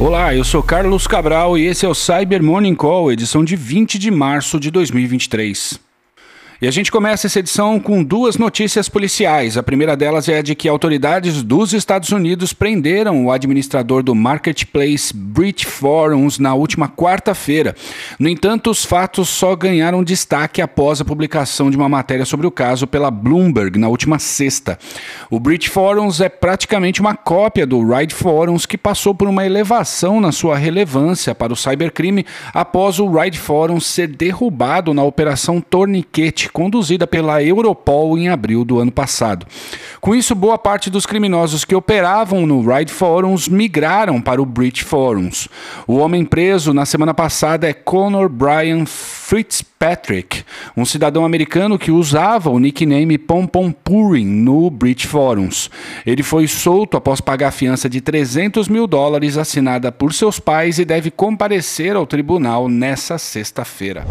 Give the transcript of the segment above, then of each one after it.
Olá, eu sou Carlos Cabral e esse é o Cyber Morning Call, edição de 20 de março de 2023. E a gente começa essa edição com duas notícias policiais. A primeira delas é a de que autoridades dos Estados Unidos prenderam o administrador do marketplace Brit Forums na última quarta-feira. No entanto, os fatos só ganharam destaque após a publicação de uma matéria sobre o caso pela Bloomberg na última sexta. O Brit Forums é praticamente uma cópia do Ride Forums que passou por uma elevação na sua relevância para o cybercrime após o Ride Forums ser derrubado na operação Torniquete conduzida pela Europol em abril do ano passado. Com isso, boa parte dos criminosos que operavam no Ride Forums migraram para o Bridge Forums. O homem preso na semana passada é Conor Brian Fitzpatrick, um cidadão americano que usava o nickname Pom Pom Purin no Bridge Forums. Ele foi solto após pagar a fiança de 300 mil dólares assinada por seus pais e deve comparecer ao tribunal nessa sexta-feira.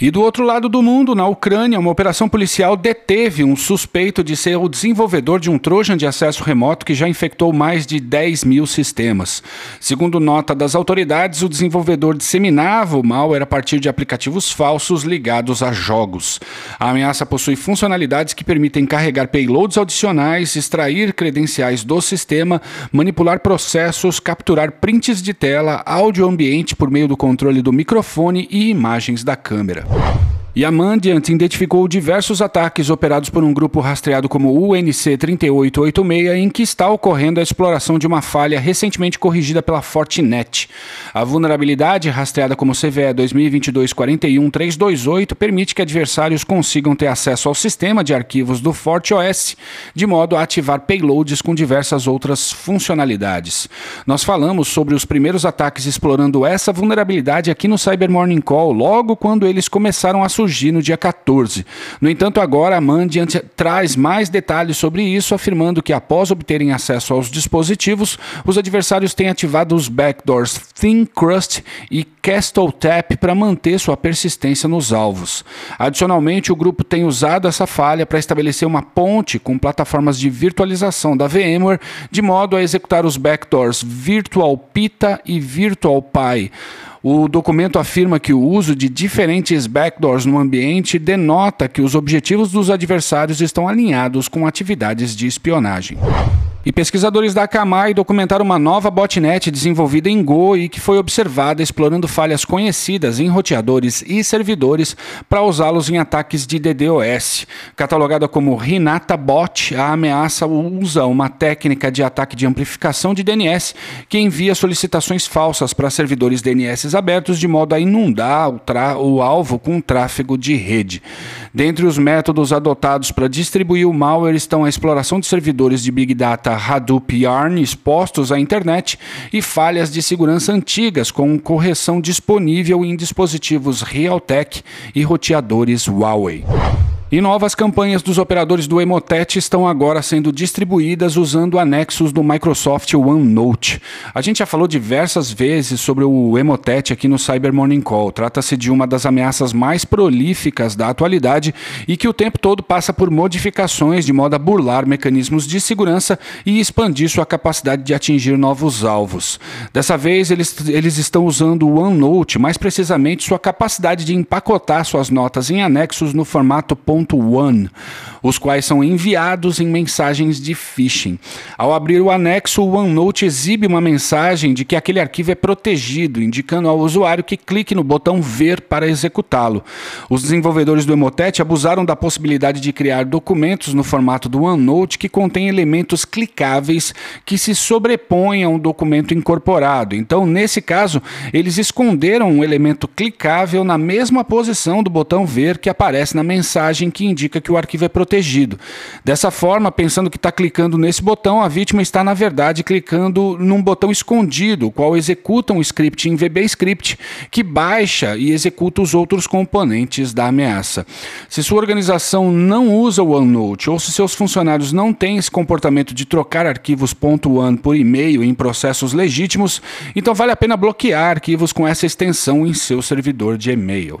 E do outro lado do mundo, na Ucrânia, uma operação policial deteve um suspeito de ser o desenvolvedor de um Trojan de acesso remoto que já infectou mais de 10 mil sistemas. Segundo nota das autoridades, o desenvolvedor disseminava o malware a partir de aplicativos falsos ligados a jogos. A ameaça possui funcionalidades que permitem carregar payloads adicionais, extrair credenciais do sistema, manipular processos, capturar prints de tela, áudio ambiente por meio do controle do microfone e imagens da câmera. Yeah. E a Mandiant identificou diversos ataques operados por um grupo rastreado como UNC 3886, em que está ocorrendo a exploração de uma falha recentemente corrigida pela Fortinet. A vulnerabilidade, rastreada como CVE 2022-41328, permite que adversários consigam ter acesso ao sistema de arquivos do FortiOS, de modo a ativar payloads com diversas outras funcionalidades. Nós falamos sobre os primeiros ataques explorando essa vulnerabilidade aqui no Cyber Morning Call, logo quando eles começaram a surgir surgir no dia 14. No entanto, agora a Mandiant traz mais detalhes sobre isso, afirmando que após obterem acesso aos dispositivos, os adversários têm ativado os backdoors Thin Crust e Castle Tap para manter sua persistência nos alvos. Adicionalmente, o grupo tem usado essa falha para estabelecer uma ponte com plataformas de virtualização da VMware, de modo a executar os backdoors Virtual Pita e Virtual Pi. O documento afirma que o uso de diferentes backdoors no ambiente denota que os objetivos dos adversários estão alinhados com atividades de espionagem. E pesquisadores da Akamai documentaram uma nova botnet desenvolvida em Go e que foi observada explorando falhas conhecidas em roteadores e servidores para usá-los em ataques de DDoS. Catalogada como Rinata Bot, a ameaça usa uma técnica de ataque de amplificação de DNS que envia solicitações falsas para servidores DNS abertos de modo a inundar o, o alvo com tráfego de rede. Dentre os métodos adotados para distribuir o malware estão a exploração de servidores de Big Data Hadoop Yarn expostos à internet e falhas de segurança antigas com correção disponível em dispositivos Realtek e roteadores Huawei. E novas campanhas dos operadores do Emotet estão agora sendo distribuídas usando anexos do Microsoft OneNote. A gente já falou diversas vezes sobre o Emotet aqui no Cyber Morning Call. Trata-se de uma das ameaças mais prolíficas da atualidade e que o tempo todo passa por modificações de modo a burlar mecanismos de segurança e expandir sua capacidade de atingir novos alvos. Dessa vez, eles, eles estão usando o OneNote, mais precisamente sua capacidade de empacotar suas notas em anexos no formato .one, os quais são enviados em mensagens de phishing. Ao abrir o anexo, o OneNote exibe uma mensagem de que aquele arquivo é protegido, indicando ao usuário que clique no botão ver para executá-lo. Os desenvolvedores do Emotet abusaram da possibilidade de criar documentos no formato do OneNote que contém elementos clicáveis que se sobrepõem a um documento incorporado. Então, nesse caso, eles esconderam um elemento clicável na mesma posição do botão ver que aparece na mensagem mensagem que indica que o arquivo é protegido. Dessa forma, pensando que está clicando nesse botão, a vítima está, na verdade, clicando num botão escondido, o qual executa um script em VBScript que baixa e executa os outros componentes da ameaça. Se sua organização não usa o OneNote ou se seus funcionários não têm esse comportamento de trocar arquivos .one por e-mail em processos legítimos, então vale a pena bloquear arquivos com essa extensão em seu servidor de e-mail.